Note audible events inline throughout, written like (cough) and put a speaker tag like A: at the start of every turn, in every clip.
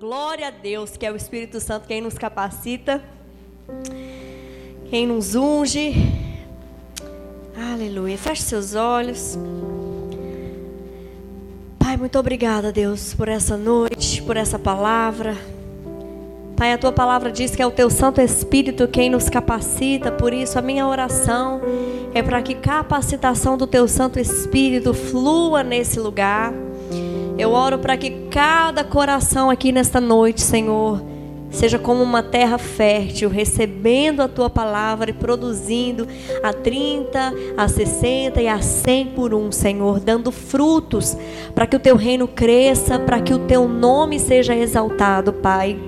A: Glória a Deus, que é o Espírito Santo quem nos capacita, quem nos unge. Aleluia. Feche seus olhos. Pai, muito obrigada, Deus, por essa noite, por essa palavra. Pai, a tua palavra diz que é o teu Santo Espírito quem nos capacita, por isso a minha oração é para que capacitação do teu Santo Espírito flua nesse lugar eu oro para que cada coração aqui nesta noite, Senhor, seja como uma terra fértil, recebendo a tua palavra e produzindo a 30, a 60 e a 100 por um, Senhor, dando frutos para que o teu reino cresça, para que o teu nome seja exaltado, Pai.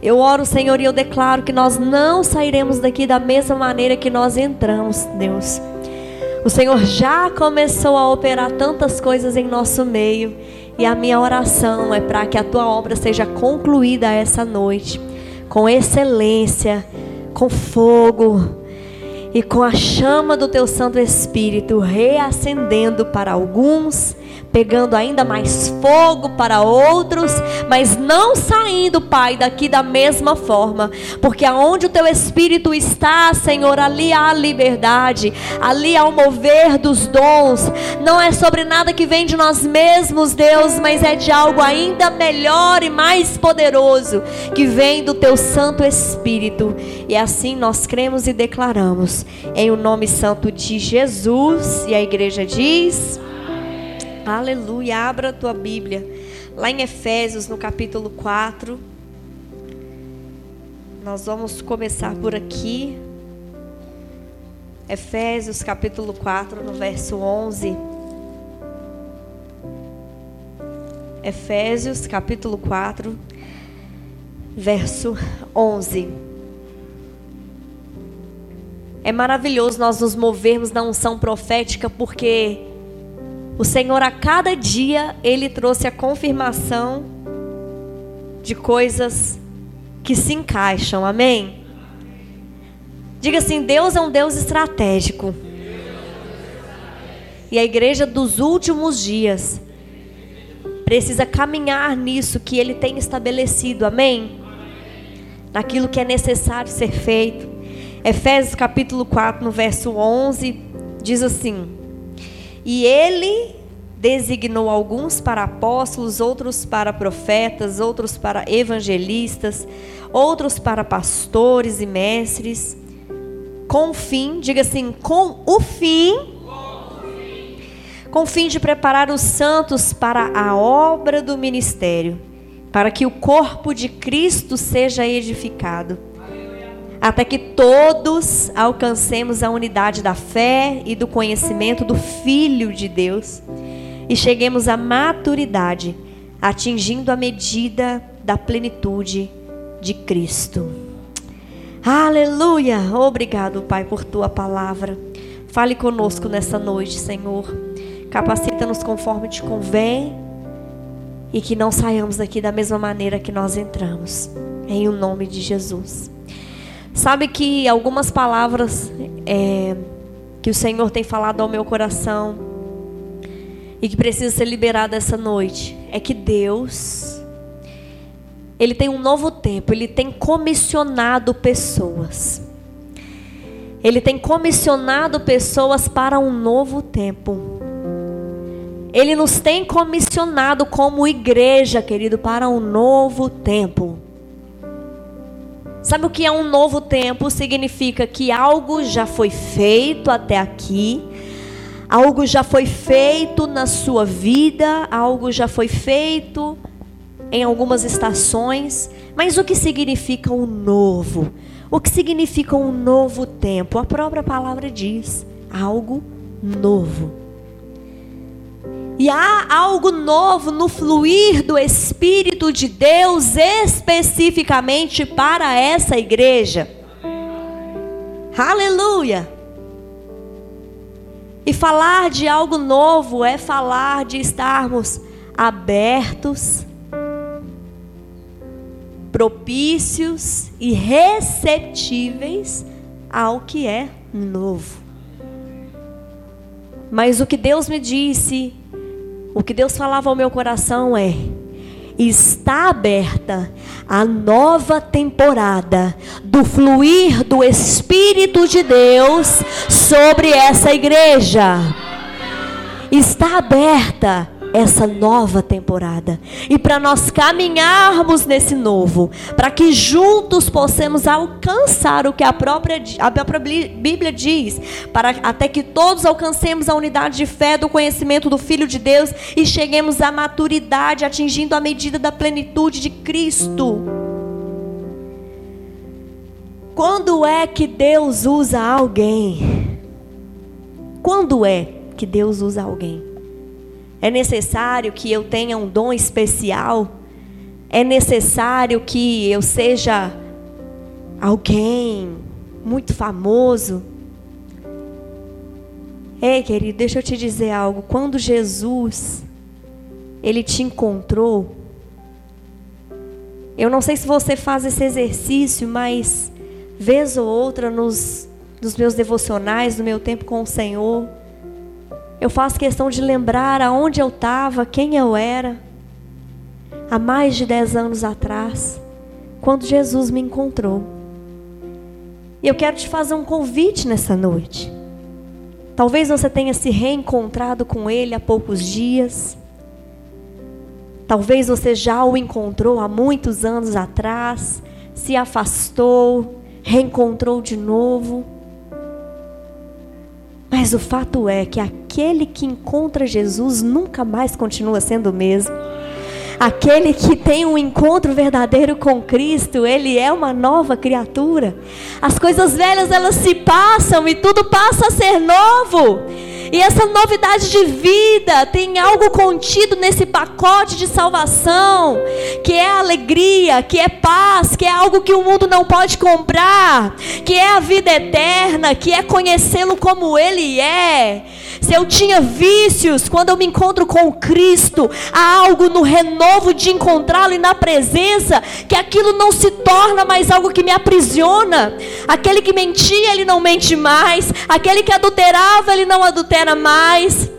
A: Eu oro, Senhor, e eu declaro que nós não sairemos daqui da mesma maneira que nós entramos, Deus. O Senhor já começou a operar tantas coisas em nosso meio. E a minha oração é para que a tua obra seja concluída essa noite, com excelência, com fogo e com a chama do teu Santo Espírito reacendendo para alguns pegando ainda mais fogo para outros, mas não saindo, Pai, daqui da mesma forma, porque aonde o teu espírito está, Senhor, ali há liberdade, ali há o mover dos dons. Não é sobre nada que vem de nós mesmos, Deus, mas é de algo ainda melhor e mais poderoso que vem do teu Santo Espírito. E assim nós cremos e declaramos em o nome santo de Jesus, e a igreja diz: Aleluia. Abra a tua Bíblia. Lá em Efésios, no capítulo 4. Nós vamos começar por aqui. Efésios, capítulo 4, no verso 11. Efésios, capítulo 4, verso 11. É maravilhoso nós nos movermos na unção profética porque o Senhor a cada dia ele trouxe a confirmação de coisas que se encaixam. Amém? Diga assim: Deus é um Deus estratégico. E a igreja dos últimos dias precisa caminhar nisso que ele tem estabelecido. Amém? Naquilo que é necessário ser feito. Efésios capítulo 4, no verso 11, diz assim: e ele designou alguns para apóstolos, outros para profetas, outros para evangelistas, outros para pastores e mestres, com o fim, diga assim, com o fim, com o fim de preparar os santos para a obra do ministério, para que o corpo de Cristo seja edificado até que todos alcancemos a unidade da fé e do conhecimento do Filho de Deus e cheguemos à maturidade, atingindo a medida da plenitude de Cristo. Aleluia! Obrigado, Pai, por tua palavra. Fale conosco nessa noite, Senhor. Capacita-nos conforme te convém e que não saiamos daqui da mesma maneira que nós entramos. Em o nome de Jesus. Sabe que algumas palavras é, que o Senhor tem falado ao meu coração e que precisa ser liberada essa noite é que Deus ele tem um novo tempo, ele tem comissionado pessoas. Ele tem comissionado pessoas para um novo tempo. Ele nos tem comissionado como igreja, querido, para um novo tempo. Sabe o que é um novo tempo? Significa que algo já foi feito até aqui, algo já foi feito na sua vida, algo já foi feito em algumas estações. Mas o que significa um novo? O que significa um novo tempo? A própria palavra diz: algo novo. E há algo novo no fluir do Espírito de Deus especificamente para essa igreja. Aleluia! E falar de algo novo é falar de estarmos abertos, propícios e receptíveis ao que é novo. Mas o que Deus me disse o que Deus falava ao meu coração é: está aberta a nova temporada do fluir do Espírito de Deus sobre essa igreja. Está aberta essa nova temporada. E para nós caminharmos nesse novo, para que juntos possamos alcançar o que a própria, a própria Bíblia diz, para até que todos alcancemos a unidade de fé do conhecimento do Filho de Deus e cheguemos à maturidade, atingindo a medida da plenitude de Cristo. Quando é que Deus usa alguém? Quando é que Deus usa alguém? É necessário que eu tenha um dom especial? É necessário que eu seja alguém muito famoso? Ei, querido, deixa eu te dizer algo. Quando Jesus ele te encontrou, eu não sei se você faz esse exercício, mas vez ou outra nos, nos meus devocionais, no meu tempo com o Senhor, eu faço questão de lembrar aonde eu estava, quem eu era, há mais de dez anos atrás, quando Jesus me encontrou. E eu quero te fazer um convite nessa noite. Talvez você tenha se reencontrado com Ele há poucos dias. Talvez você já o encontrou há muitos anos atrás, se afastou, reencontrou de novo. Mas o fato é que aquele que encontra Jesus nunca mais continua sendo o mesmo. Aquele que tem um encontro verdadeiro com Cristo, ele é uma nova criatura. As coisas velhas elas se passam e tudo passa a ser novo. E essa novidade de vida tem algo contido nesse pacote de salvação, que é alegria, que é paz, que é algo que o mundo não pode comprar, que é a vida eterna, que é conhecê-lo como ele é. Se eu tinha vícios, quando eu me encontro com Cristo, há algo no renovo de encontrá-lo e na presença, que aquilo não se torna mais algo que me aprisiona. Aquele que mentia, ele não mente mais. Aquele que adulterava, ele não adultera mais.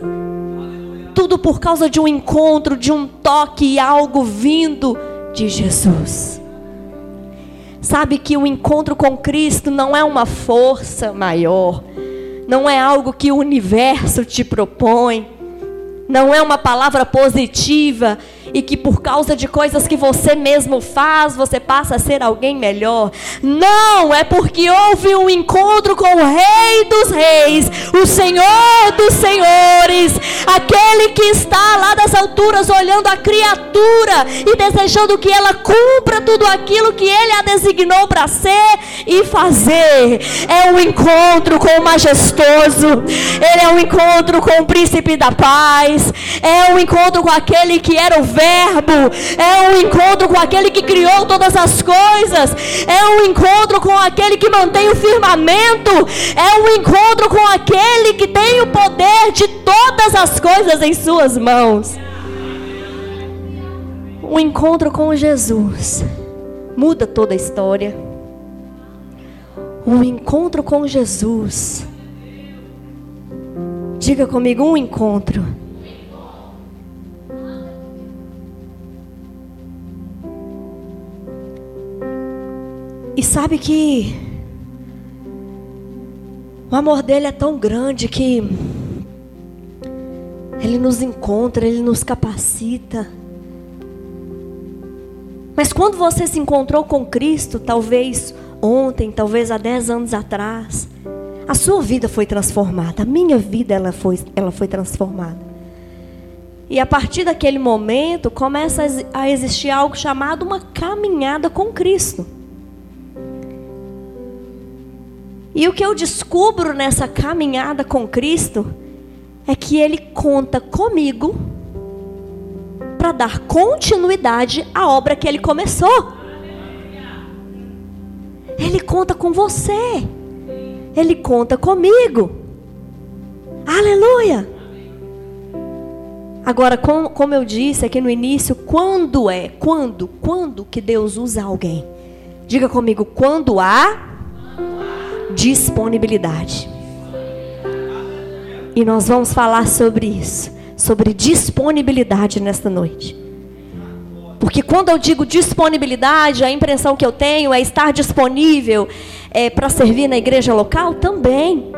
A: Tudo por causa de um encontro, de um toque e algo vindo de Jesus. Sabe que o encontro com Cristo não é uma força maior não é algo que o universo te propõe, não é uma palavra positiva e que por causa de coisas que você mesmo faz, você passa a ser alguém melhor. Não, é porque houve um encontro com o Rei dos Reis, o Senhor dos Senhores, aquele que está lá das alturas olhando a criatura e desejando que ela cumpra tudo aquilo que ele a designou para ser e fazer. É um encontro com o majestoso, ele é um encontro com o príncipe da paz, é um encontro com aquele que era o Verbo, é um encontro com aquele que criou todas as coisas, é um encontro com aquele que mantém o firmamento, é um encontro com aquele que tem o poder de todas as coisas em suas mãos. Um encontro com Jesus muda toda a história. Um encontro com Jesus. Diga comigo, um encontro E sabe que o amor dele é tão grande que ele nos encontra, ele nos capacita. Mas quando você se encontrou com Cristo, talvez ontem, talvez há dez anos atrás, a sua vida foi transformada, a minha vida ela foi, ela foi transformada. E a partir daquele momento começa a existir algo chamado uma caminhada com Cristo. E o que eu descubro nessa caminhada com Cristo é que Ele conta comigo para dar continuidade à obra que Ele começou. Ele conta com você. Ele conta comigo. Aleluia. Agora, como, como eu disse aqui no início, quando é? Quando? Quando que Deus usa alguém? Diga comigo, quando há disponibilidade. E nós vamos falar sobre isso, sobre disponibilidade nesta noite. Porque quando eu digo disponibilidade, a impressão que eu tenho é estar disponível é, para servir na igreja local também.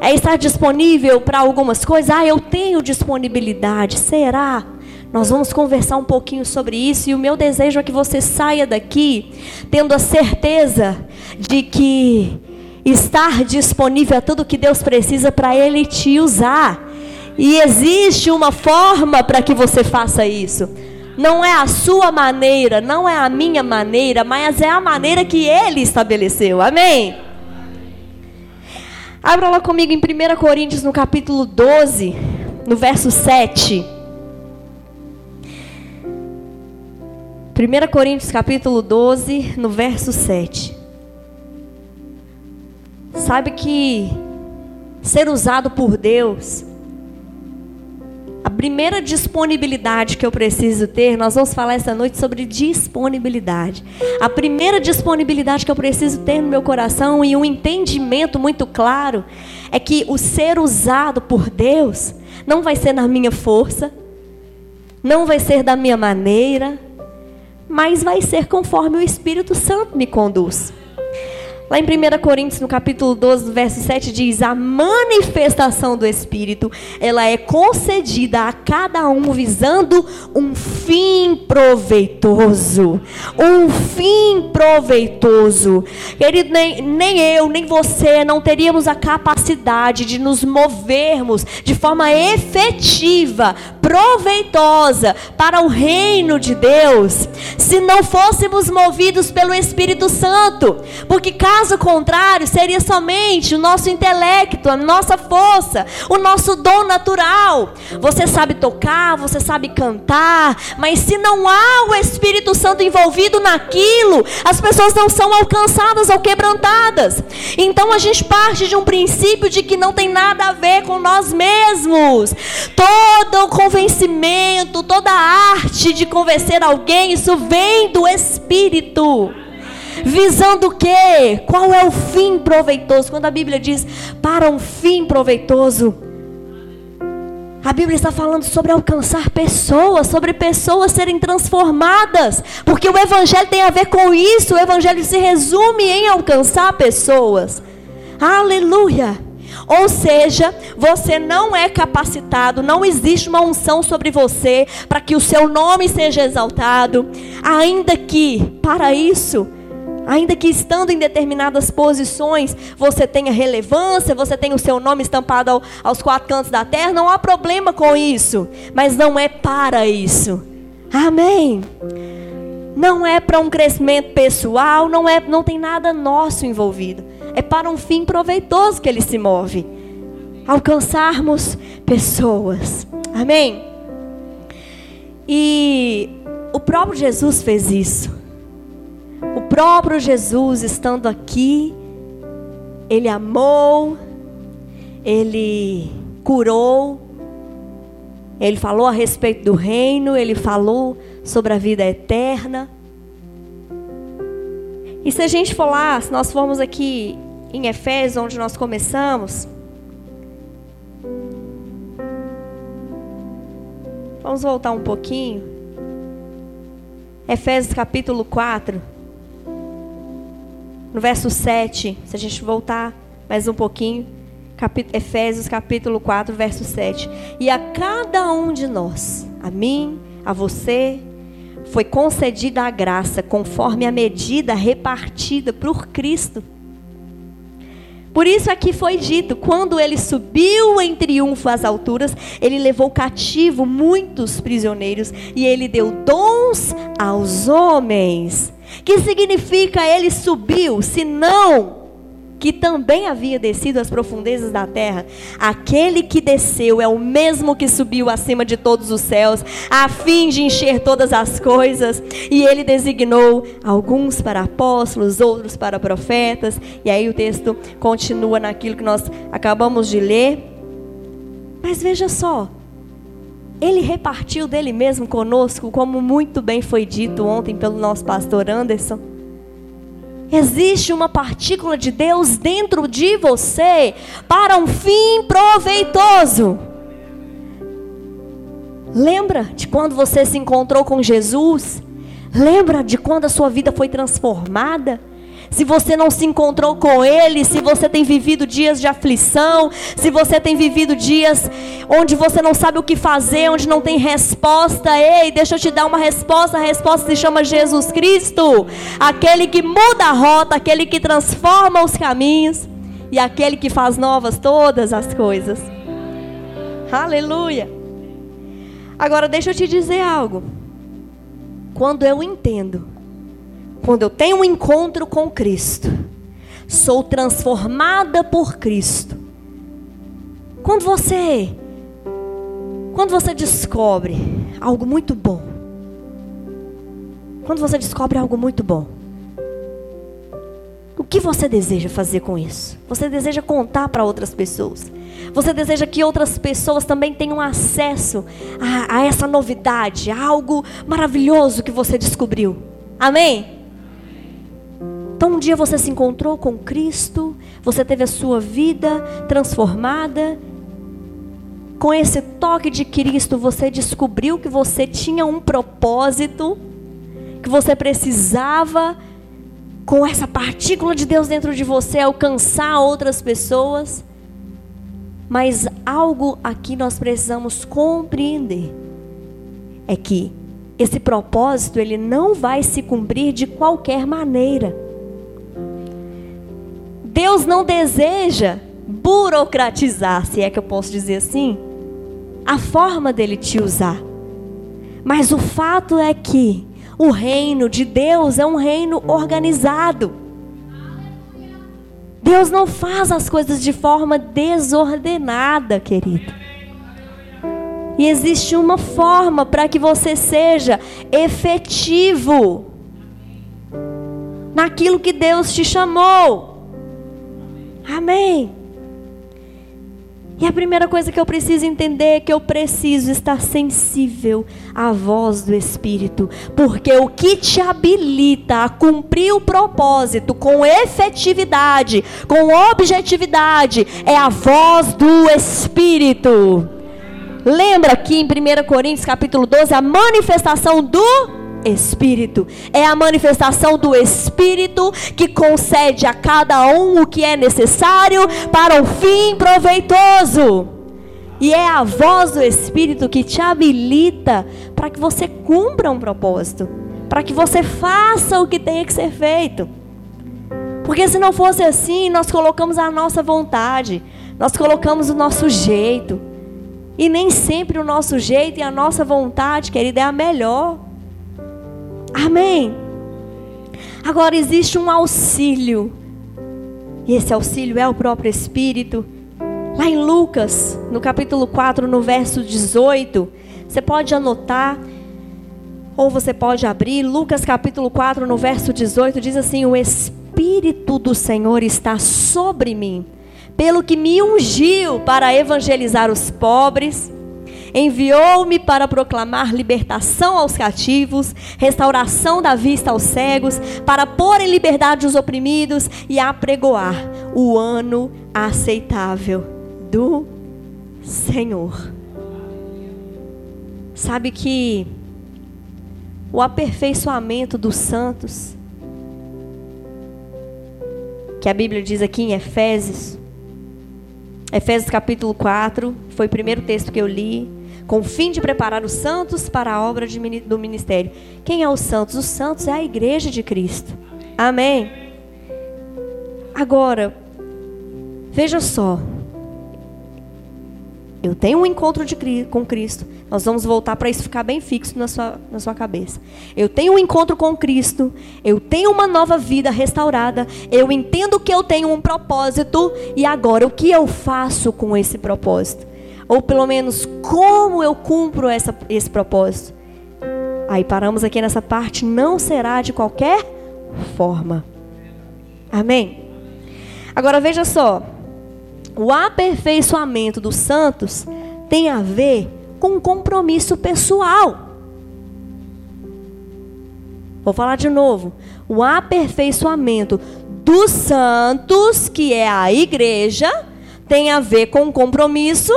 A: É estar disponível para algumas coisas. Ah, eu tenho disponibilidade. Será? Nós vamos conversar um pouquinho sobre isso e o meu desejo é que você saia daqui tendo a certeza de que estar disponível a tudo que Deus precisa para Ele te usar. E existe uma forma para que você faça isso. Não é a sua maneira, não é a minha maneira, mas é a maneira que Ele estabeleceu. Amém? Abra lá comigo em 1 Coríntios, no capítulo 12, no verso 7. 1 Coríntios, capítulo 12, no verso 7. Sabe que ser usado por Deus a primeira disponibilidade que eu preciso ter, nós vamos falar essa noite sobre disponibilidade. A primeira disponibilidade que eu preciso ter no meu coração e um entendimento muito claro é que o ser usado por Deus não vai ser na minha força, não vai ser da minha maneira, mas vai ser conforme o Espírito Santo me conduz. Lá em 1 Coríntios, no capítulo 12, verso 7, diz: A manifestação do Espírito, ela é concedida a cada um visando um fim proveitoso. Um fim proveitoso. Querido, nem, nem eu, nem você não teríamos a capacidade de nos movermos de forma efetiva, proveitosa para o reino de Deus, se não fôssemos movidos pelo Espírito Santo. Porque caso contrário, seria somente o nosso intelecto, a nossa força, o nosso dom natural. Você sabe tocar, você sabe cantar, mas se não há o Espírito Santo envolvido naquilo, as pessoas não são alcançadas ou quebrantadas. Então a gente parte de um princípio de que não tem nada a ver com nós mesmos. Todo o convencimento, toda a arte de convencer alguém, isso vem do Espírito. Visando o quê? Qual é o fim proveitoso? Quando a Bíblia diz para um fim proveitoso, a Bíblia está falando sobre alcançar pessoas, sobre pessoas serem transformadas, porque o Evangelho tem a ver com isso. O Evangelho se resume em alcançar pessoas. Aleluia! Ou seja, você não é capacitado, não existe uma unção sobre você para que o seu nome seja exaltado, ainda que para isso Ainda que estando em determinadas posições, você tenha relevância, você tenha o seu nome estampado ao, aos quatro cantos da terra, não há problema com isso. Mas não é para isso. Amém. Não é para um crescimento pessoal, não é, não tem nada nosso envolvido é para um fim proveitoso que ele se move alcançarmos pessoas. Amém? E o próprio Jesus fez isso. O próprio Jesus estando aqui, ele amou, ele curou, ele falou a respeito do reino, ele falou sobre a vida eterna. E se a gente for lá, se nós formos aqui em Efésios, onde nós começamos. Vamos voltar um pouquinho. Efésios capítulo 4. No verso 7, se a gente voltar mais um pouquinho, Efésios capítulo 4, verso 7. E a cada um de nós, a mim, a você, foi concedida a graça conforme a medida repartida por Cristo. Por isso aqui foi dito: quando ele subiu em triunfo às alturas, ele levou cativo muitos prisioneiros e ele deu dons aos homens. Que significa ele subiu, se não que também havia descido às profundezas da terra. Aquele que desceu é o mesmo que subiu acima de todos os céus, a fim de encher todas as coisas. E ele designou alguns para apóstolos, outros para profetas. E aí o texto continua naquilo que nós acabamos de ler. Mas veja só, ele repartiu dele mesmo conosco, como muito bem foi dito ontem pelo nosso pastor Anderson. Existe uma partícula de Deus dentro de você para um fim proveitoso. Lembra de quando você se encontrou com Jesus? Lembra de quando a sua vida foi transformada? Se você não se encontrou com Ele, se você tem vivido dias de aflição, se você tem vivido dias onde você não sabe o que fazer, onde não tem resposta, ei, deixa eu te dar uma resposta. A resposta se chama Jesus Cristo, aquele que muda a rota, aquele que transforma os caminhos e aquele que faz novas todas as coisas. Aleluia. Agora deixa eu te dizer algo. Quando eu entendo quando eu tenho um encontro com Cristo, sou transformada por Cristo. Quando você quando você descobre algo muito bom, quando você descobre algo muito bom, o que você deseja fazer com isso? Você deseja contar para outras pessoas? Você deseja que outras pessoas também tenham acesso a, a essa novidade, a algo maravilhoso que você descobriu? Amém? Então um dia você se encontrou com Cristo, você teve a sua vida transformada. Com esse toque de Cristo, você descobriu que você tinha um propósito, que você precisava, com essa partícula de Deus dentro de você, alcançar outras pessoas. Mas algo aqui nós precisamos compreender é que esse propósito ele não vai se cumprir de qualquer maneira. Deus não deseja burocratizar, se é que eu posso dizer assim, a forma dele te usar. Mas o fato é que o reino de Deus é um reino organizado. Deus não faz as coisas de forma desordenada, querido. E existe uma forma para que você seja efetivo naquilo que Deus te chamou. Amém. E a primeira coisa que eu preciso entender é que eu preciso estar sensível à voz do Espírito, porque o que te habilita a cumprir o propósito com efetividade, com objetividade, é a voz do Espírito. Lembra aqui em 1 Coríntios capítulo 12 a manifestação do Espírito. É a manifestação do Espírito que concede a cada um o que é necessário para o fim proveitoso. E é a voz do Espírito que te habilita para que você cumpra um propósito, para que você faça o que tem que ser feito. Porque se não fosse assim, nós colocamos a nossa vontade, nós colocamos o nosso jeito. E nem sempre o nosso jeito e a nossa vontade, querida, é a melhor. Amém. Agora existe um auxílio. E esse auxílio é o próprio Espírito. Lá em Lucas, no capítulo 4, no verso 18, você pode anotar ou você pode abrir. Lucas capítulo 4, no verso 18, diz assim: "O Espírito do Senhor está sobre mim, pelo que me ungiu para evangelizar os pobres, Enviou-me para proclamar libertação aos cativos, restauração da vista aos cegos, para pôr em liberdade os oprimidos e apregoar o ano aceitável do Senhor. Sabe que o aperfeiçoamento dos santos, que a Bíblia diz aqui em Efésios, Efésios capítulo 4, foi o primeiro texto que eu li com o fim de preparar os santos para a obra de, do ministério. Quem é os santos? Os santos é a igreja de Cristo. Amém. Agora, veja só. Eu tenho um encontro de, com Cristo. Nós vamos voltar para isso ficar bem fixo na sua, na sua cabeça. Eu tenho um encontro com Cristo. Eu tenho uma nova vida restaurada. Eu entendo que eu tenho um propósito. E agora, o que eu faço com esse propósito? Ou pelo menos como eu cumpro essa, esse propósito. Aí paramos aqui nessa parte, não será de qualquer forma. Amém? Agora veja só. O aperfeiçoamento dos santos tem a ver com um compromisso pessoal. Vou falar de novo. O aperfeiçoamento dos santos, que é a igreja, tem a ver com um compromisso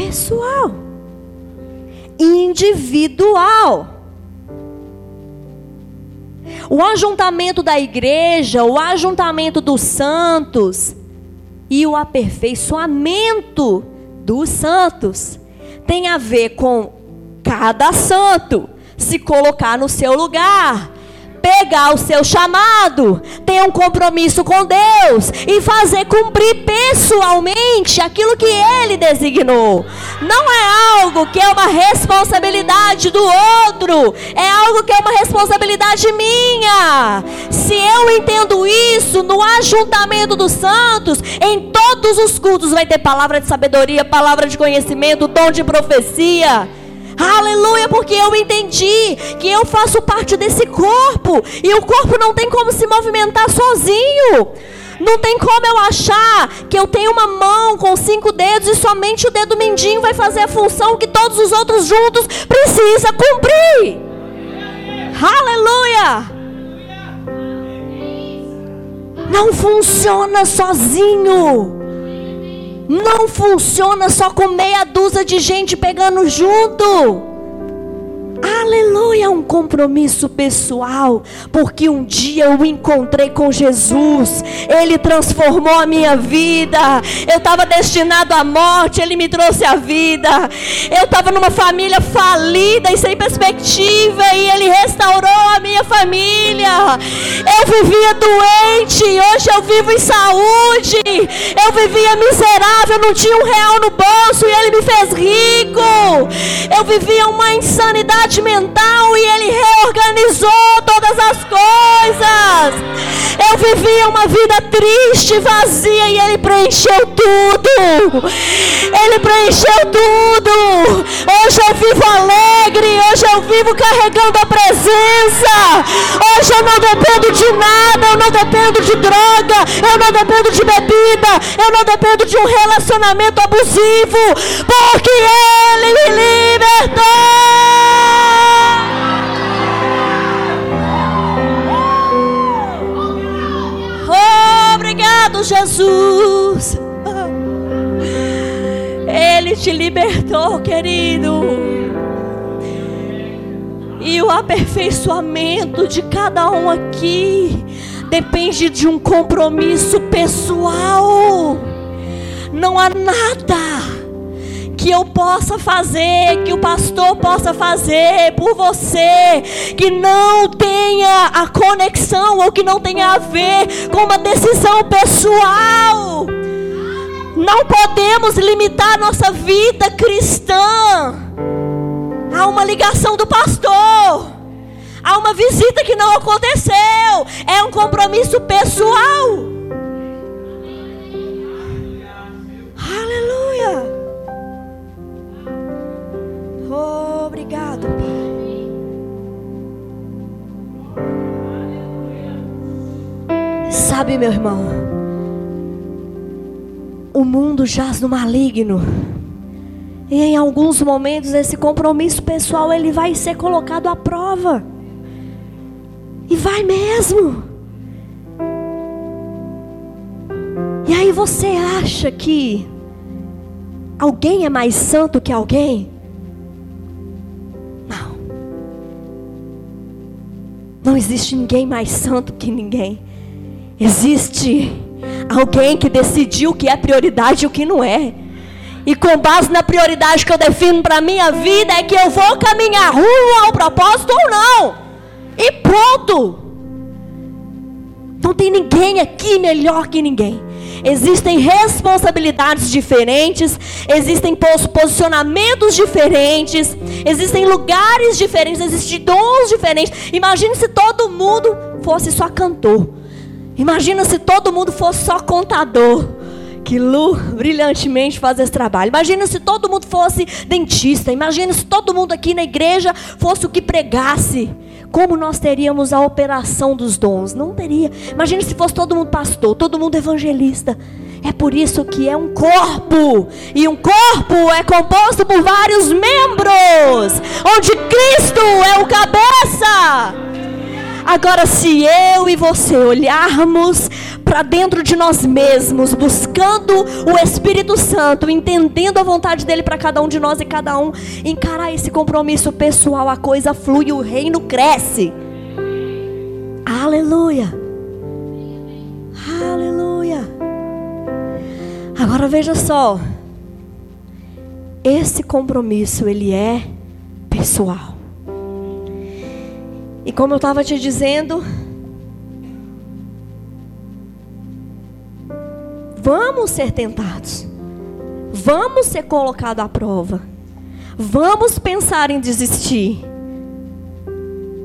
A: pessoal, individual. O ajuntamento da igreja, o ajuntamento dos santos e o aperfeiçoamento dos santos tem a ver com cada santo se colocar no seu lugar pegar o seu chamado, ter um compromisso com Deus e fazer cumprir pessoalmente aquilo que Ele designou. Não é algo que é uma responsabilidade do outro, é algo que é uma responsabilidade minha. Se eu entendo isso no ajuntamento dos santos, em todos os cultos vai ter palavra de sabedoria, palavra de conhecimento, dom de profecia. Aleluia, porque eu entendi que eu faço parte desse corpo e o corpo não tem como se movimentar sozinho. Não tem como eu achar que eu tenho uma mão com cinco dedos e somente o dedo mindinho vai fazer a função que todos os outros juntos precisa cumprir. Aleluia! Não funciona sozinho. Não funciona só com meia dúzia de gente pegando junto. Aleluia, um compromisso pessoal, porque um dia eu encontrei com Jesus, Ele transformou a minha vida. Eu estava destinado à morte, Ele me trouxe a vida. Eu estava numa família falida e sem perspectiva, e Ele restaurou a minha família. Eu vivia doente, hoje eu vivo em saúde. Eu vivia miserável, não tinha um real no bolso, e Ele me fez rico. Eu vivia uma insanidade mental e ele reorganizou todas as coisas. Eu vivia uma vida triste, vazia e ele preencheu tudo. Ele preencheu tudo. Hoje eu vivo alegre, hoje eu vivo carregando a presença. Hoje eu não dependo de nada, eu não dependo de droga, eu não dependo de bebida, eu não dependo de um relacionamento abusivo, porque ele me libertou. Obrigado, Jesus. Ele te libertou, querido. E o aperfeiçoamento de cada um aqui depende de um compromisso pessoal. Não há nada que eu possa fazer, que o pastor possa fazer por você, que não tenha a conexão ou que não tenha a ver com uma decisão pessoal. Não podemos limitar nossa vida cristã a uma ligação do pastor, a uma visita que não aconteceu. É um compromisso pessoal. Sabe, meu irmão, o mundo jaz no maligno. E em alguns momentos esse compromisso pessoal ele vai ser colocado à prova. E vai mesmo. E aí você acha que alguém é mais santo que alguém? Não existe ninguém mais santo que ninguém. Existe alguém que decidiu o que é prioridade e o que não é. E com base na prioridade que eu defino para minha vida é que eu vou caminhar rumo ao propósito ou não. E pronto. Não tem ninguém aqui melhor que ninguém. Existem responsabilidades diferentes, existem posicionamentos diferentes, existem lugares diferentes, existem dons diferentes. Imagine se todo mundo fosse só cantor. Imagina se todo mundo fosse só contador. Que Lu brilhantemente faz esse trabalho. Imagina se todo mundo fosse dentista. Imagina se todo mundo aqui na igreja fosse o que pregasse como nós teríamos a operação dos dons? Não teria. Imagine se fosse todo mundo pastor, todo mundo evangelista. É por isso que é um corpo. E um corpo é composto por vários membros. Onde Cristo é o cabeça. Agora, se eu e você olharmos para dentro de nós mesmos, buscando o Espírito Santo, entendendo a vontade dele para cada um de nós e cada um encarar esse compromisso pessoal, a coisa flui, o reino cresce. Aleluia. Aleluia. Agora veja só. Esse compromisso ele é pessoal. E como eu estava te dizendo, vamos ser tentados. Vamos ser colocados à prova. Vamos pensar em desistir.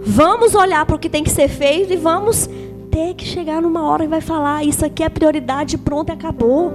A: Vamos olhar para o que tem que ser feito e vamos ter que chegar numa hora e vai falar: Isso aqui é prioridade, pronto, acabou.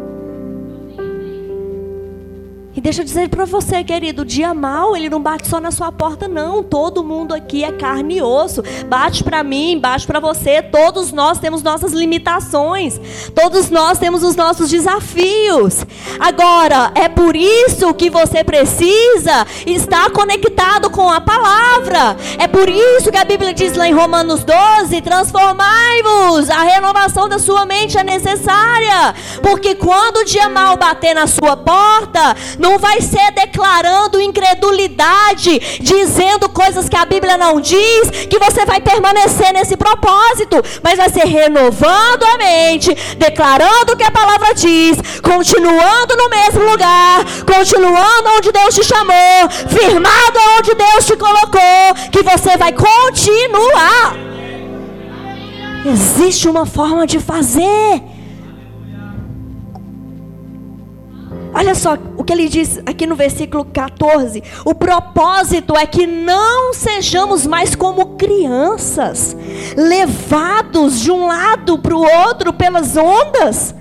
A: E deixa eu dizer para você, querido, o dia mal, ele não bate só na sua porta, não. Todo mundo aqui é carne e osso. Bate para mim, bate para você. Todos nós temos nossas limitações. Todos nós temos os nossos desafios. Agora, é por isso que você precisa estar conectado com a palavra. É por isso que a Bíblia diz lá em Romanos 12: transformai-vos. A renovação da sua mente é necessária. Porque quando o dia mal bater na sua porta, não vai ser declarando incredulidade, dizendo coisas que a Bíblia não diz, que você vai permanecer nesse propósito, mas vai ser renovando a mente, declarando o que a palavra diz, continuando no mesmo lugar, continuando onde Deus te chamou, firmado onde Deus te colocou, que você vai continuar. Existe uma forma de fazer. Olha só o que ele diz aqui no versículo 14. O propósito é que não sejamos mais como crianças, levados de um lado para o outro pelas ondas,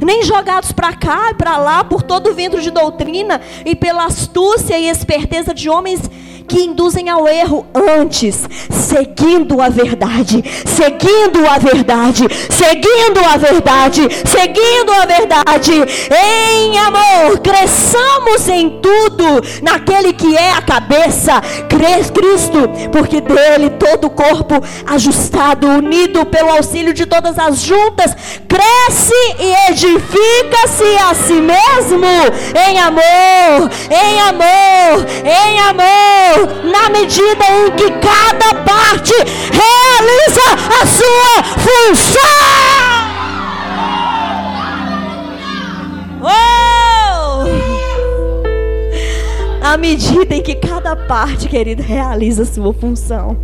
A: nem jogados para cá e para lá por todo o vento de doutrina e pela astúcia e esperteza de homens que induzem ao erro antes, seguindo a verdade, seguindo a verdade, seguindo a verdade, seguindo a verdade, em amor, cresçamos em tudo naquele que é a cabeça, Cristo, porque dele todo o corpo ajustado, unido pelo auxílio de todas as juntas, cresce e edifica-se a si mesmo. Em amor, em amor, em amor na medida em que cada parte realiza a sua função. Oh! Na medida em que cada parte, querido, realiza a sua função.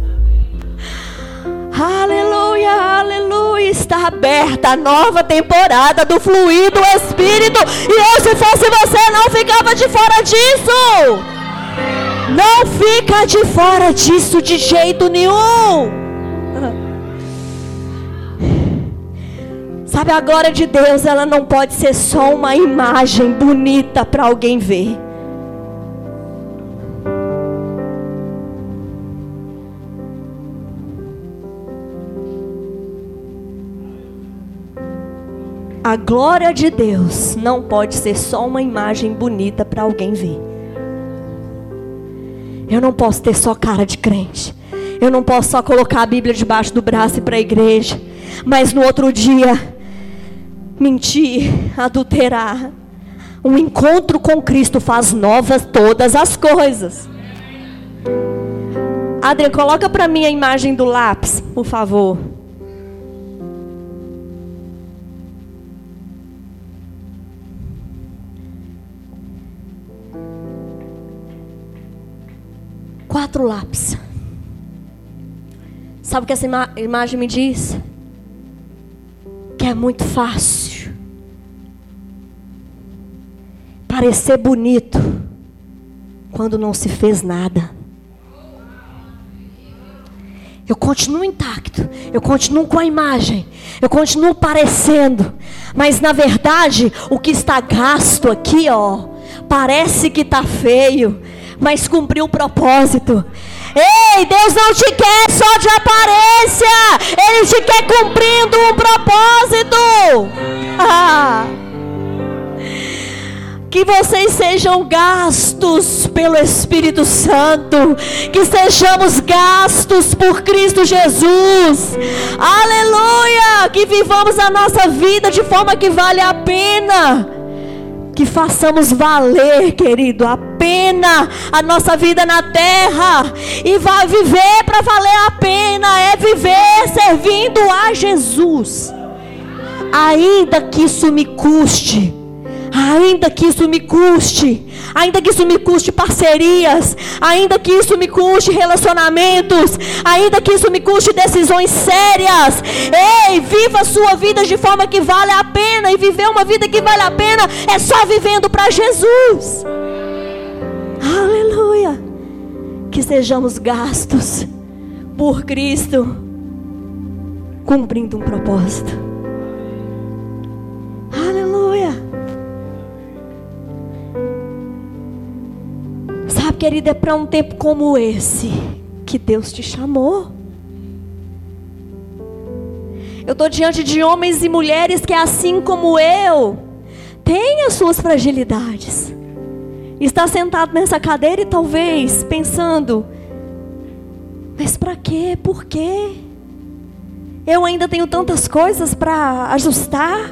A: Aleluia, aleluia. Está aberta a nova temporada do fluir do Espírito. E eu, se fosse você, não ficava de fora disso. Não fica de fora disso de jeito nenhum. Sabe, a glória de Deus, ela não pode ser só uma imagem bonita para alguém ver. A glória de Deus não pode ser só uma imagem bonita para alguém ver. Eu não posso ter só cara de crente. Eu não posso só colocar a Bíblia debaixo do braço e ir para a igreja. Mas no outro dia, mentir, adulterar. Um encontro com Cristo faz novas todas as coisas. Adrian, coloca para mim a imagem do lápis, por favor. Quatro lápis. Sabe o que essa ima imagem me diz? Que é muito fácil parecer bonito quando não se fez nada. Eu continuo intacto, eu continuo com a imagem, eu continuo parecendo, mas na verdade o que está gasto aqui, ó, parece que está feio, mas cumpriu o propósito. Ei, Deus não te quer só de aparência, Ele te quer cumprindo um propósito. Ah. (laughs) Que vocês sejam gastos pelo Espírito Santo, que sejamos gastos por Cristo Jesus. Aleluia! Que vivamos a nossa vida de forma que vale a pena que façamos valer, querido, a pena a nossa vida na terra e vai viver para valer a pena, é viver servindo a Jesus. Ainda que isso me custe. Ainda que isso me custe, ainda que isso me custe parcerias, ainda que isso me custe relacionamentos, ainda que isso me custe decisões sérias. Ei, viva a sua vida de forma que vale a pena e viver uma vida que vale a pena é só vivendo para Jesus. Aleluia. Que sejamos gastos por Cristo, cumprindo um propósito. Querida, é para um tempo como esse que Deus te chamou. Eu estou diante de homens e mulheres que, assim como eu, têm as suas fragilidades. Está sentado nessa cadeira e talvez pensando: mas para quê? Por quê? Eu ainda tenho tantas coisas para ajustar.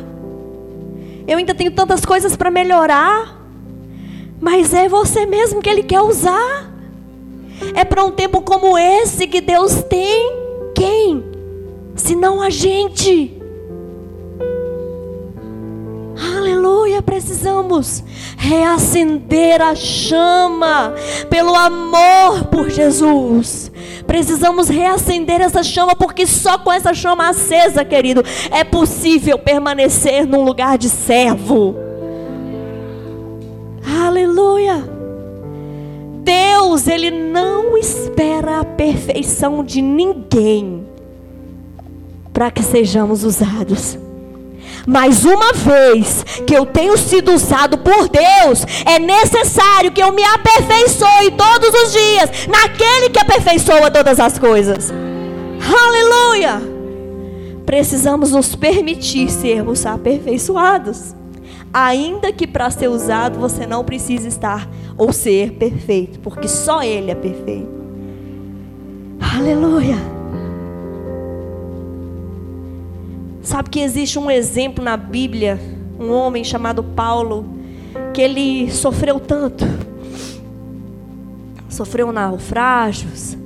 A: Eu ainda tenho tantas coisas para melhorar. Mas é você mesmo que Ele quer usar. É para um tempo como esse que Deus tem. Quem? Se não a gente. Aleluia, precisamos reacender a chama pelo amor por Jesus. Precisamos reacender essa chama porque só com essa chama acesa, querido, é possível permanecer num lugar de servo. Aleluia. Deus, ele não espera a perfeição de ninguém para que sejamos usados. Mas uma vez que eu tenho sido usado por Deus, é necessário que eu me aperfeiçoe todos os dias naquele que aperfeiçoa todas as coisas. Aleluia! Precisamos nos permitir sermos aperfeiçoados. Ainda que para ser usado você não precisa estar ou ser perfeito, porque só Ele é perfeito. Aleluia! Sabe que existe um exemplo na Bíblia, um homem chamado Paulo, que ele sofreu tanto. Sofreu naufrágios,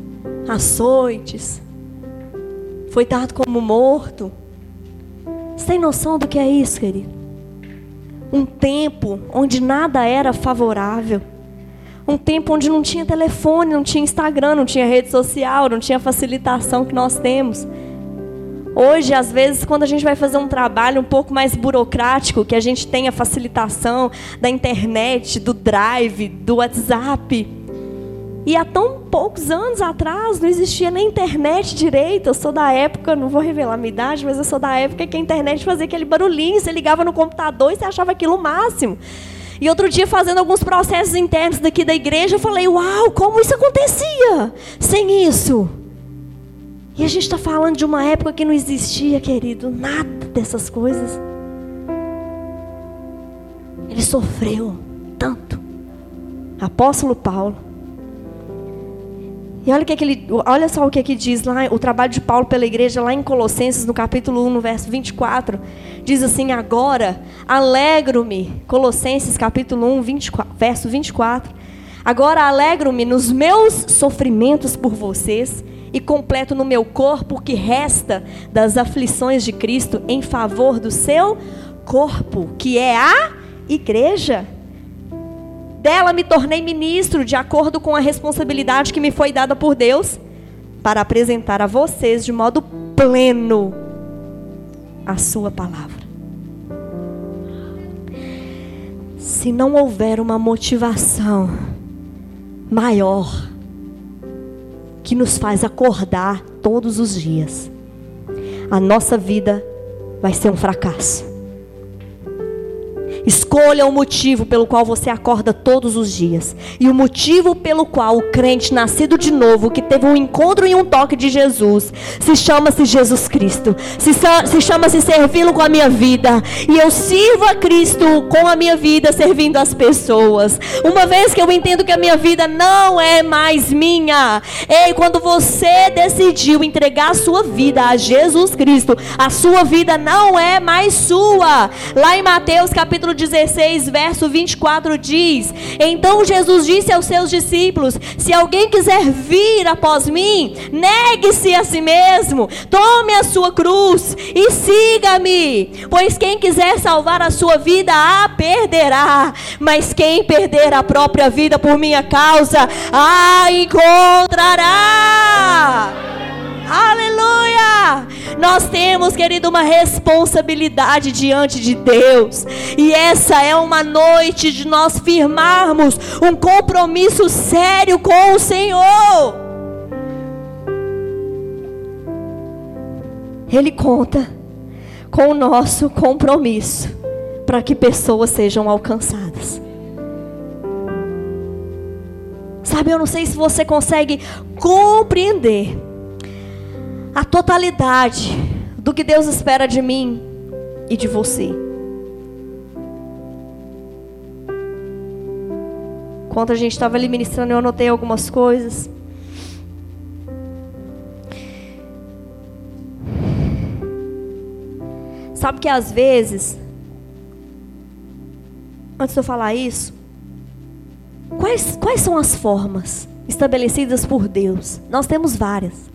A: açoites, foi dado como morto. Você tem noção do que é isso, querido? Um tempo onde nada era favorável. Um tempo onde não tinha telefone, não tinha Instagram, não tinha rede social, não tinha facilitação que nós temos. Hoje, às vezes, quando a gente vai fazer um trabalho um pouco mais burocrático, que a gente tem a facilitação da internet, do drive, do WhatsApp. E há tão poucos anos atrás não existia nem internet direito. Eu sou da época, não vou revelar a minha idade, mas eu sou da época que a internet fazia aquele barulhinho. Você ligava no computador e você achava aquilo o máximo. E outro dia, fazendo alguns processos internos daqui da igreja, eu falei: Uau, como isso acontecia sem isso? E a gente está falando de uma época que não existia, querido, nada dessas coisas. Ele sofreu tanto. Apóstolo Paulo. E olha, o que, é que ele, olha só o que, é que diz lá, o trabalho de Paulo pela igreja, lá em Colossenses, no capítulo 1, no verso 24. Diz assim: Agora alegro-me. Colossenses, capítulo 1, 24, verso 24. Agora alegro-me nos meus sofrimentos por vocês e completo no meu corpo o que resta das aflições de Cristo em favor do seu corpo, que é a igreja. Dela me tornei ministro de acordo com a responsabilidade que me foi dada por Deus para apresentar a vocês de modo pleno a sua palavra. Se não houver uma motivação maior que nos faz acordar todos os dias, a nossa vida vai ser um fracasso. Escolha o motivo pelo qual você acorda todos os dias. E o motivo pelo qual o crente nascido de novo, que teve um encontro e um toque de Jesus, se chama-se Jesus Cristo. Se, se chama-se servi-lo com a minha vida. E eu sirvo a Cristo com a minha vida, servindo as pessoas. Uma vez que eu entendo que a minha vida não é mais minha. Ei, quando você decidiu entregar a sua vida a Jesus Cristo, a sua vida não é mais sua. Lá em Mateus capítulo capítulo 16, verso 24 diz: Então Jesus disse aos seus discípulos: Se alguém quiser vir após mim, negue-se a si mesmo, tome a sua cruz e siga-me. Pois quem quiser salvar a sua vida, a perderá. Mas quem perder a própria vida por minha causa, a encontrará. Aleluia! Nós temos, querido, uma responsabilidade diante de Deus. E essa é uma noite de nós firmarmos um compromisso sério com o Senhor. Ele conta com o nosso compromisso para que pessoas sejam alcançadas. Sabe, eu não sei se você consegue compreender a totalidade do que Deus espera de mim e de você. Enquanto a gente estava ali ministrando, eu anotei algumas coisas. Sabe que às vezes, antes de eu falar isso, quais, quais são as formas estabelecidas por Deus? Nós temos várias.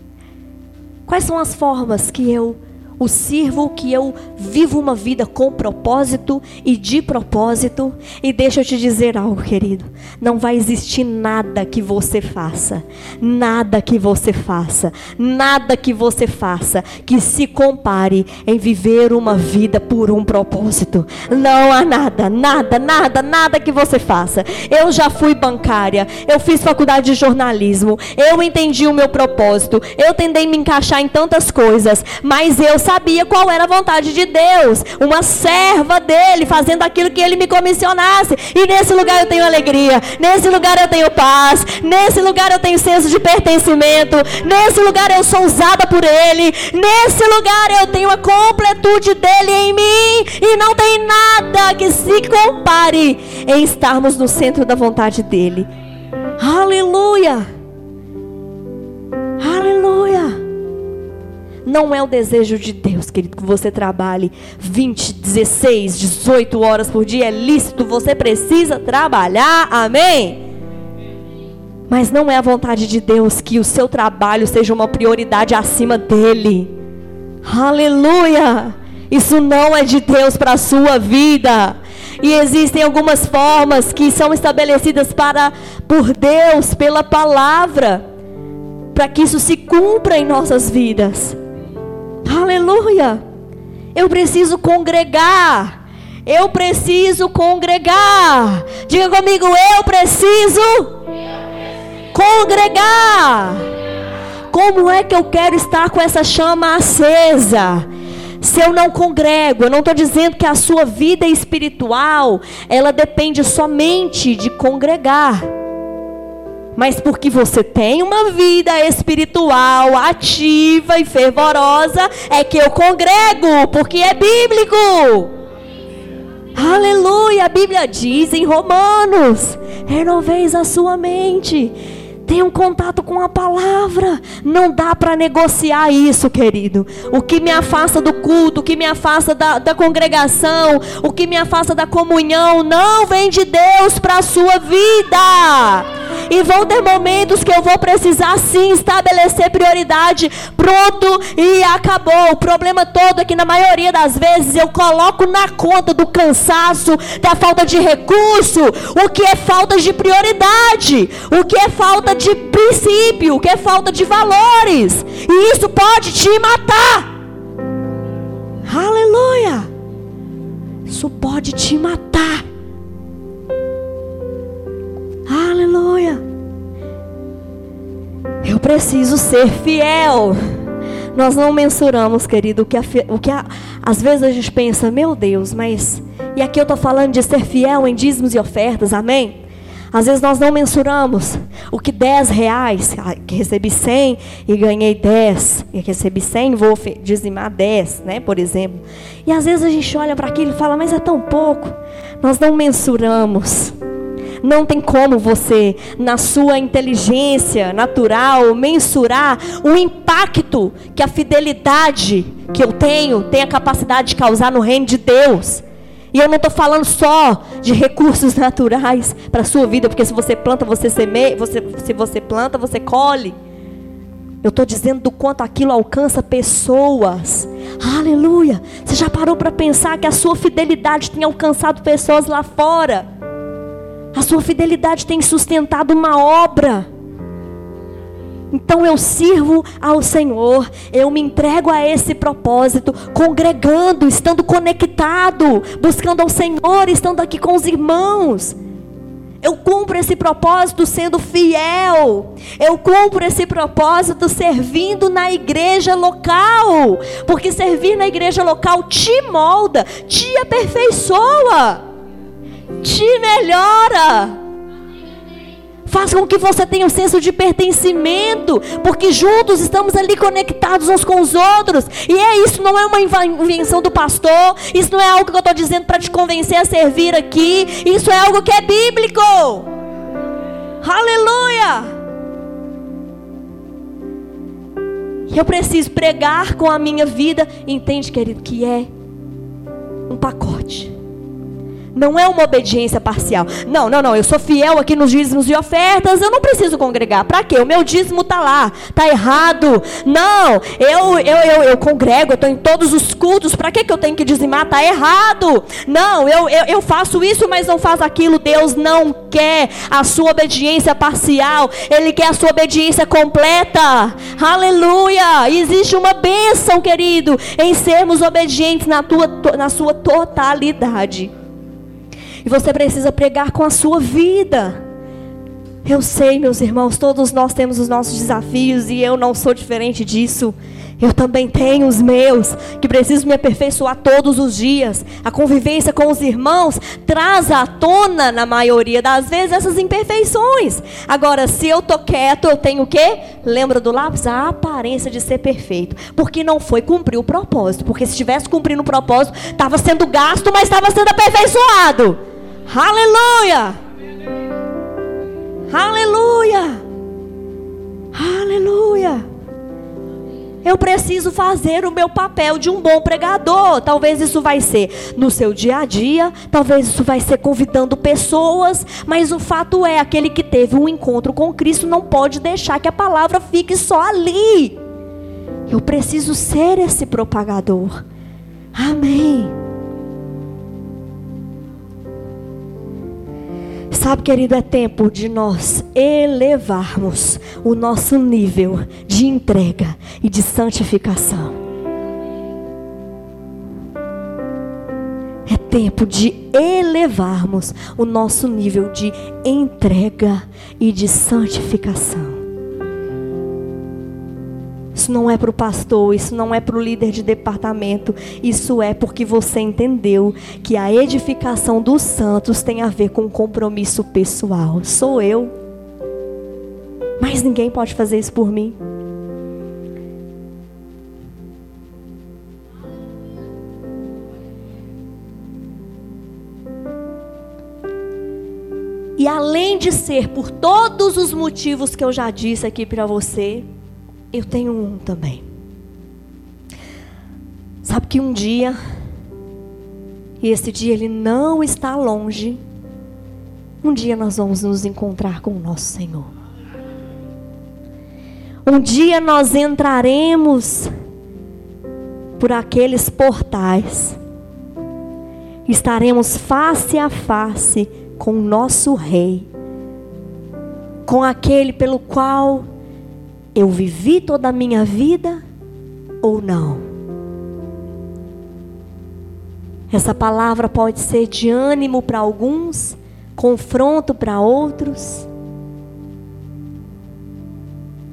A: Quais são as formas que eu o sirvo, que eu vivo uma vida com propósito e de propósito. E deixa eu te dizer algo, querido. Não vai existir nada que você faça, nada que você faça, nada que você faça que se compare em viver uma vida por um propósito. Não há nada, nada, nada, nada que você faça. Eu já fui bancária, eu fiz faculdade de jornalismo, eu entendi o meu propósito, eu tentei me encaixar em tantas coisas, mas eu sabia qual era a vontade de Deus, uma serva dele, fazendo aquilo que ele me comissionasse. E nesse lugar eu tenho alegria, nesse lugar eu tenho paz, nesse lugar eu tenho senso de pertencimento, nesse lugar eu sou usada por ele, nesse lugar eu tenho a completude dele em mim, e não tem nada que se compare em estarmos no centro da vontade dele. Aleluia! Aleluia! Não é o desejo de Deus, querido, que você trabalhe 20, 16, 18 horas por dia. É lícito, você precisa trabalhar. Amém? Mas não é a vontade de Deus que o seu trabalho seja uma prioridade acima dele. Aleluia! Isso não é de Deus para a sua vida. E existem algumas formas que são estabelecidas para por Deus pela palavra, para que isso se cumpra em nossas vidas. Aleluia. Eu preciso congregar. Eu preciso congregar. Diga comigo, eu preciso, congregar. Como é que eu quero estar com essa chama acesa? Se eu não congrego, eu não estou dizendo que a sua vida espiritual ela depende somente de congregar mas porque você tem uma vida espiritual ativa e fervorosa, é que eu congrego, porque é bíblico. Aleluia, a Bíblia diz em Romanos: renoveis a sua mente Tenha um contato com a palavra. Não dá para negociar isso, querido. O que me afasta do culto, o que me afasta da, da congregação, o que me afasta da comunhão, não vem de Deus para a sua vida. E vão ter momentos que eu vou precisar sim estabelecer prioridade. Pronto e acabou. O problema todo é que na maioria das vezes eu coloco na conta do cansaço, da falta de recurso, o que é falta de prioridade, o que é falta de princípio, que é falta de valores. E isso pode te matar. Aleluia. Isso pode te matar. Aleluia. Eu preciso ser fiel. Nós não mensuramos, querido, o que, a, o que a, às vezes a gente pensa, meu Deus, mas. E aqui eu estou falando de ser fiel em dízimos e ofertas, amém? Às vezes nós não mensuramos o que 10 reais, que recebi 100 e ganhei 10, e recebi 100 vou dizimar 10, né, por exemplo. E às vezes a gente olha para aquilo e fala, mas é tão pouco. Nós não mensuramos. Não tem como você, na sua inteligência natural, mensurar o impacto que a fidelidade que eu tenho tem a capacidade de causar no reino de Deus. E eu não estou falando só de recursos (laughs) naturais para a sua vida, porque se você planta, você semeia, você, se você planta, você colhe. Eu estou dizendo do quanto aquilo alcança pessoas. Aleluia! Você já parou para pensar que a sua fidelidade tem alcançado pessoas lá fora? A sua fidelidade tem sustentado uma obra. Então eu sirvo ao Senhor, eu me entrego a esse propósito, congregando, estando conectado, buscando ao Senhor, estando aqui com os irmãos. Eu cumpro esse propósito sendo fiel. Eu cumpro esse propósito servindo na igreja local. Porque servir na igreja local te molda, te aperfeiçoa, te melhora faz com que você tenha um senso de pertencimento, porque juntos estamos ali conectados uns com os outros. E é isso, não é uma invenção do pastor, isso não é algo que eu estou dizendo para te convencer a servir aqui, isso é algo que é bíblico. Aleluia! Eu preciso pregar com a minha vida, entende, querido, que é um pacote. Não é uma obediência parcial. Não, não, não. Eu sou fiel aqui nos dízimos e ofertas. Eu não preciso congregar. Para quê? O meu dízimo está lá. Está errado. Não. Eu, eu, eu, eu congrego. Eu estou em todos os cultos. Para que, que eu tenho que dizimar? Está errado. Não. Eu, eu, eu faço isso, mas não faço aquilo. Deus não quer a sua obediência parcial. Ele quer a sua obediência completa. Aleluia. Existe uma bênção, querido, em sermos obedientes na, tua, na sua totalidade. E você precisa pregar com a sua vida. Eu sei, meus irmãos, todos nós temos os nossos desafios e eu não sou diferente disso. Eu também tenho os meus, que preciso me aperfeiçoar todos os dias. A convivência com os irmãos traz à tona, na maioria das vezes, essas imperfeições. Agora, se eu tô quieto, eu tenho o quê? Lembra do lápis? A aparência de ser perfeito. Porque não foi cumprir o propósito. Porque se estivesse cumprindo o propósito, estava sendo gasto, mas estava sendo aperfeiçoado. Aleluia! Aleluia! Aleluia! Eu preciso fazer o meu papel de um bom pregador. Talvez isso vai ser no seu dia a dia, talvez isso vai ser convidando pessoas, mas o fato é, aquele que teve um encontro com Cristo não pode deixar que a palavra fique só ali. Eu preciso ser esse propagador. Amém. Sabe, querido, é tempo de nós elevarmos o nosso nível de entrega e de santificação. É tempo de elevarmos o nosso nível de entrega e de santificação. Isso não é para o pastor, isso não é para o líder de departamento, isso é porque você entendeu que a edificação dos santos tem a ver com compromisso pessoal. Sou eu. Mas ninguém pode fazer isso por mim. E além de ser por todos os motivos que eu já disse aqui para você, eu tenho um também. Sabe que um dia, e esse dia ele não está longe, um dia nós vamos nos encontrar com o nosso Senhor. Um dia nós entraremos por aqueles portais, estaremos face a face com o nosso Rei, com aquele pelo qual eu vivi toda a minha vida ou não? Essa palavra pode ser de ânimo para alguns, confronto para outros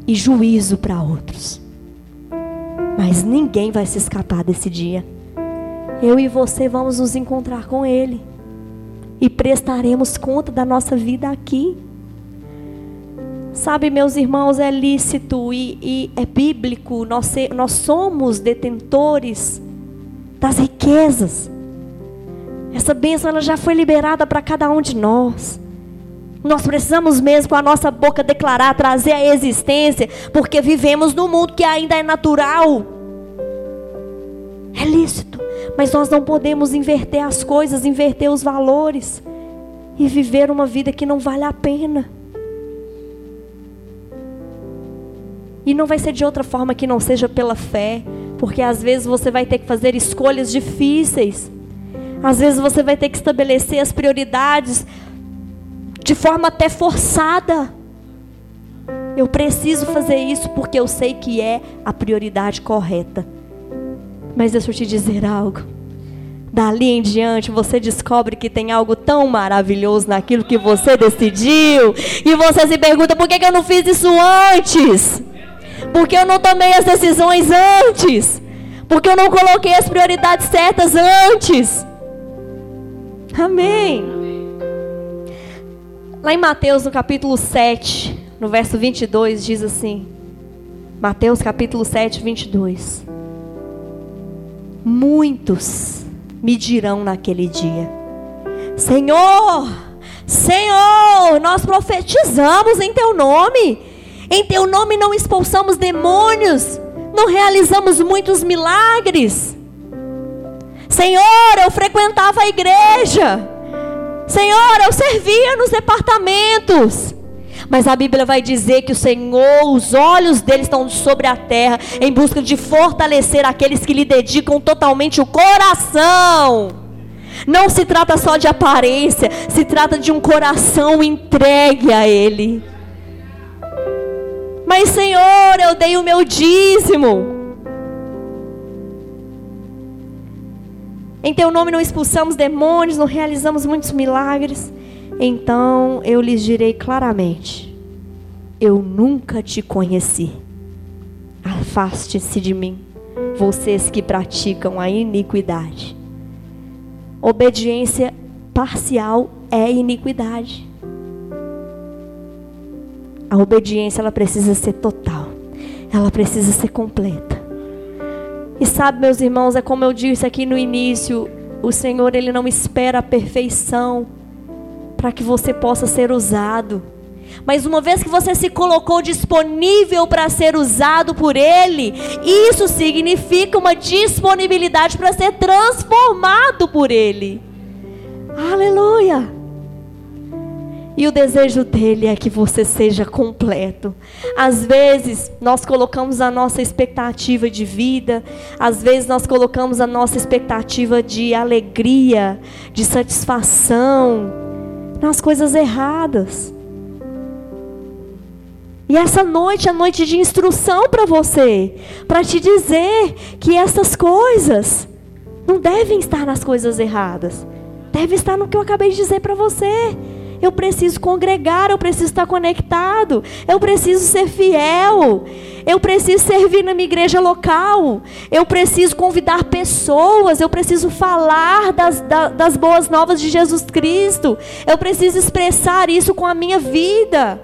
A: e juízo para outros. Mas ninguém vai se escapar desse dia. Eu e você vamos nos encontrar com Ele e prestaremos conta da nossa vida aqui. Sabe, meus irmãos, é lícito e, e é bíblico, nós, nós somos detentores das riquezas. Essa bênção ela já foi liberada para cada um de nós. Nós precisamos mesmo com a nossa boca declarar, trazer a existência, porque vivemos num mundo que ainda é natural. É lícito, Mas nós não podemos inverter as coisas, inverter os valores e viver uma vida que não vale a pena. E não vai ser de outra forma que não seja pela fé, porque às vezes você vai ter que fazer escolhas difíceis. Às vezes você vai ter que estabelecer as prioridades de forma até forçada. Eu preciso fazer isso porque eu sei que é a prioridade correta. Mas deixa eu te dizer algo. Dali em diante você descobre que tem algo tão maravilhoso naquilo que você decidiu. E você se pergunta: por que, eu não fiz isso antes? Por que eu não tomei as decisões antes? Porque eu não coloquei as prioridades certas antes. Amém. Lá em Mateus, no capítulo 7, no verso 22, diz assim: Mateus capítulo 7, 22. Muitos me dirão naquele dia: Senhor, Senhor, nós profetizamos em teu nome, em teu nome não expulsamos demônios, não realizamos muitos milagres. Senhor, eu frequentava a igreja. Senhor, eu servia nos departamentos. Mas a Bíblia vai dizer que o Senhor, os olhos dele estão sobre a terra, em busca de fortalecer aqueles que lhe dedicam totalmente o coração. Não se trata só de aparência, se trata de um coração entregue a Ele. Mas, Senhor, eu dei o meu dízimo. Em teu nome não expulsamos demônios, não realizamos muitos milagres. Então eu lhes direi claramente: Eu nunca te conheci. Afaste-se de mim, vocês que praticam a iniquidade. Obediência parcial é iniquidade. A obediência ela precisa ser total. Ela precisa ser completa. E sabe, meus irmãos, é como eu disse aqui no início, o Senhor ele não espera a perfeição para que você possa ser usado. Mas uma vez que você se colocou disponível para ser usado por Ele, isso significa uma disponibilidade para ser transformado por Ele. Aleluia! E o desejo dele é que você seja completo. Às vezes, nós colocamos a nossa expectativa de vida, às vezes, nós colocamos a nossa expectativa de alegria, de satisfação, nas coisas erradas. E essa noite é noite de instrução para você, para te dizer que essas coisas não devem estar nas coisas erradas, deve estar no que eu acabei de dizer para você. Eu preciso congregar, eu preciso estar conectado, eu preciso ser fiel, eu preciso servir na minha igreja local, eu preciso convidar pessoas, eu preciso falar das, das boas novas de Jesus Cristo, eu preciso expressar isso com a minha vida.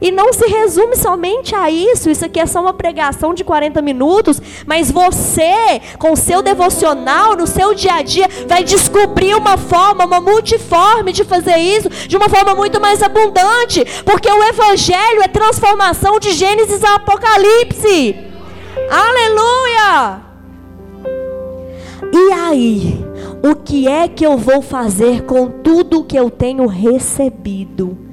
A: E não se resume somente a isso. Isso aqui é só uma pregação de 40 minutos. Mas você, com o seu devocional, no seu dia a dia, vai descobrir uma forma, uma multiforme de fazer isso de uma forma muito mais abundante. Porque o Evangelho é transformação de Gênesis a Apocalipse. Aleluia! E aí? O que é que eu vou fazer com tudo que eu tenho recebido?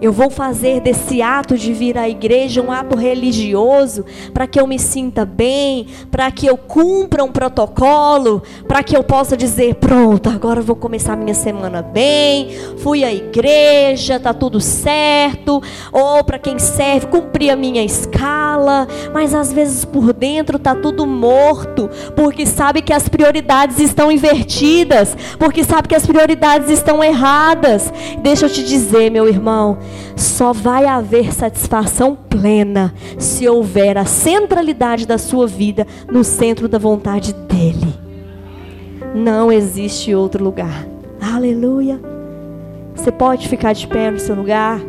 A: Eu vou fazer desse ato de vir à igreja um ato religioso para que eu me sinta bem, para que eu cumpra um protocolo, para que eu possa dizer: pronto, agora eu vou começar minha semana bem, fui à igreja, tá tudo certo. Ou para quem serve, cumpri a minha escala, mas às vezes por dentro tá tudo morto, porque sabe que as prioridades estão invertidas, porque sabe que as prioridades estão erradas. Deixa eu te dizer, meu irmão, só vai haver satisfação plena se houver a centralidade da sua vida no centro da vontade dEle. Não existe outro lugar. Aleluia. Você pode ficar de pé no seu lugar.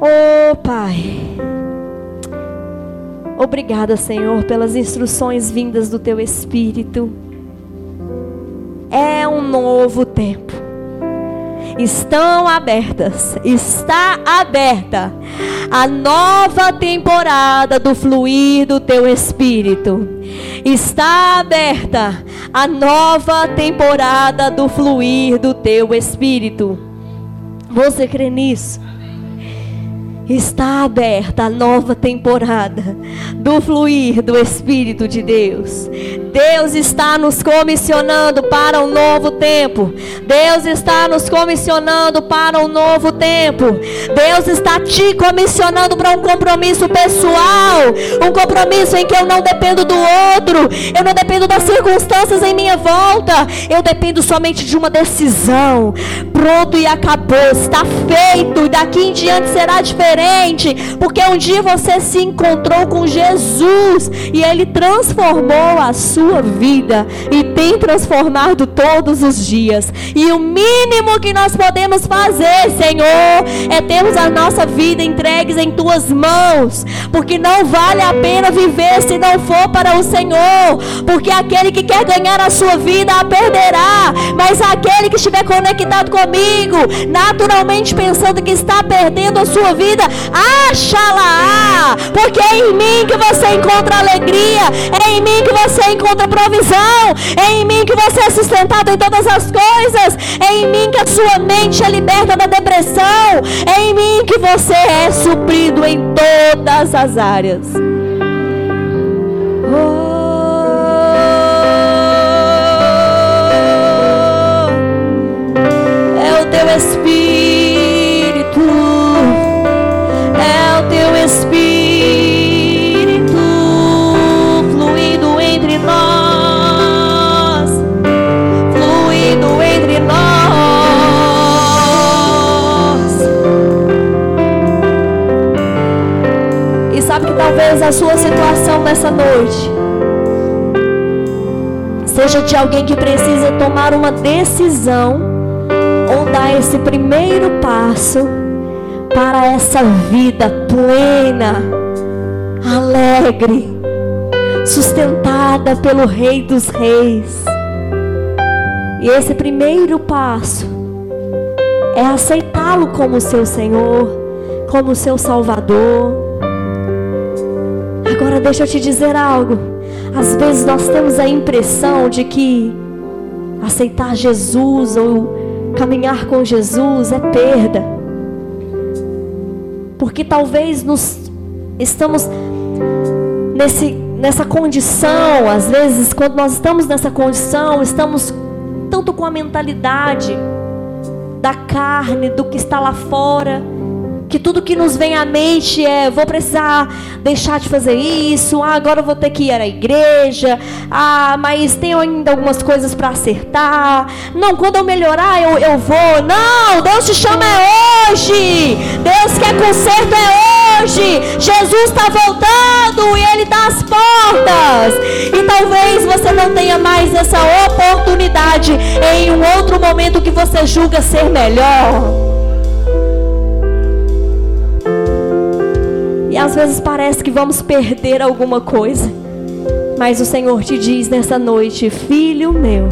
A: Oh, Pai. Obrigada, Senhor, pelas instruções vindas do Teu Espírito. É um novo tempo. Estão abertas, está aberta a nova temporada do fluir do teu espírito. Está aberta a nova temporada do fluir do teu espírito. Você crê nisso? Está aberta a nova temporada do fluir do Espírito de Deus. Deus está nos comissionando para um novo tempo. Deus está nos comissionando para um novo tempo. Deus está te comissionando para um compromisso pessoal, um compromisso em que eu não dependo do outro, eu não dependo das circunstâncias em minha volta, eu dependo somente de uma decisão. Pronto e acabou, está feito, e daqui em diante será diferente diferente, porque um dia você se encontrou com Jesus e ele transformou a sua vida e tem transformado todos os dias. E o mínimo que nós podemos fazer, Senhor, é termos a nossa vida entregues em tuas mãos, porque não vale a pena viver se não for para o Senhor, porque aquele que quer ganhar a sua vida a perderá, mas aquele que estiver conectado comigo, naturalmente pensando que está perdendo a sua vida, Achala, porque é em mim que você encontra alegria, é em mim que você encontra provisão, é em mim que você é sustentado em todas as coisas, é em mim que a sua mente é liberta da depressão, é em mim que você é suprido em todas as áreas. Talvez a sua situação nessa noite seja de alguém que precisa tomar uma decisão ou dar esse primeiro passo para essa vida plena, alegre, sustentada pelo Rei dos Reis. E esse primeiro passo é aceitá-lo como seu Senhor, como seu Salvador deixa eu te dizer algo. Às vezes nós temos a impressão de que aceitar Jesus ou caminhar com Jesus é perda. Porque talvez nos estamos nesse, nessa condição, às vezes quando nós estamos nessa condição, estamos tanto com a mentalidade da carne, do que está lá fora, que tudo que nos vem à mente é: vou precisar deixar de fazer isso, ah, agora eu vou ter que ir à igreja, ah, mas tenho ainda algumas coisas para acertar. Não, quando eu melhorar, eu, eu vou. Não, Deus te chama é hoje. Deus quer conserto é hoje. Jesus está voltando e Ele está às portas. E talvez você não tenha mais essa oportunidade em um outro momento que você julga ser melhor. E às vezes parece que vamos perder alguma coisa. Mas o Senhor te diz nessa noite, filho meu,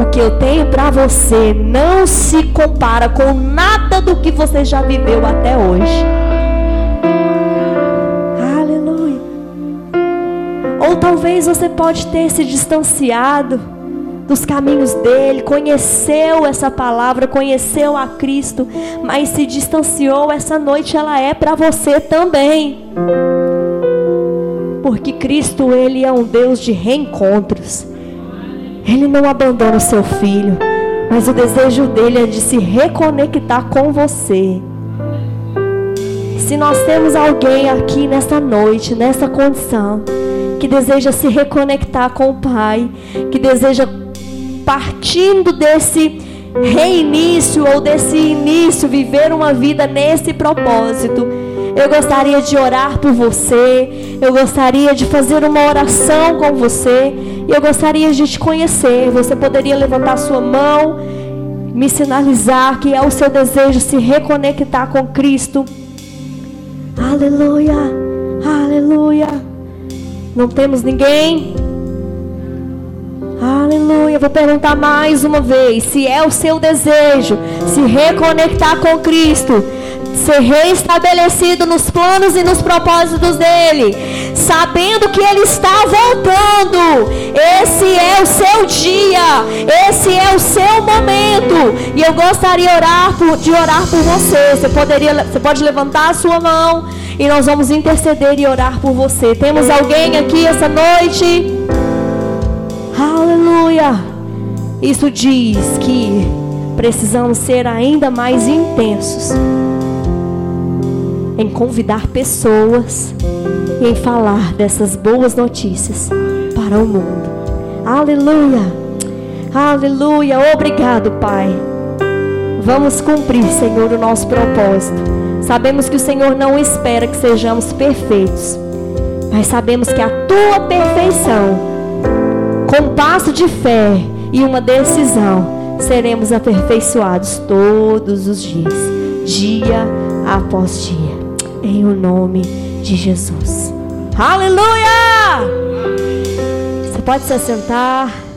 A: o que eu tenho para você não se compara com nada do que você já viveu até hoje. Aleluia. Ou talvez você pode ter se distanciado dos caminhos dele, conheceu essa palavra, conheceu a Cristo, mas se distanciou, essa noite ela é para você também. Porque Cristo, ele é um Deus de reencontros. Ele não abandona o seu filho, mas o desejo dele é de se reconectar com você. Se nós temos alguém aqui nessa noite, nessa condição, que deseja se reconectar com o Pai, que deseja partindo desse reinício ou desse início, viver uma vida nesse propósito. Eu gostaria de orar por você, eu gostaria de fazer uma oração com você, e eu gostaria de te conhecer. Você poderia levantar sua mão, me sinalizar que é o seu desejo se reconectar com Cristo. Aleluia, aleluia. Não temos ninguém? Aleluia. vou perguntar mais uma vez: se é o seu desejo se reconectar com Cristo, ser reestabelecido nos planos e nos propósitos dele, sabendo que ele está voltando. Esse é o seu dia, esse é o seu momento. E eu gostaria de orar por, de orar por você. Você poderia, você pode levantar a sua mão e nós vamos interceder e orar por você. Temos alguém aqui essa noite? Aleluia. Isso diz que precisamos ser ainda mais intensos em convidar pessoas e em falar dessas boas notícias para o mundo. Aleluia! Aleluia! Obrigado, Pai. Vamos cumprir, Senhor, o nosso propósito. Sabemos que o Senhor não espera que sejamos perfeitos, mas sabemos que a tua perfeição, com um passo de fé e uma decisão, seremos aperfeiçoados todos os dias, dia após dia em o nome de Jesus. Aleluia! Você pode se assentar.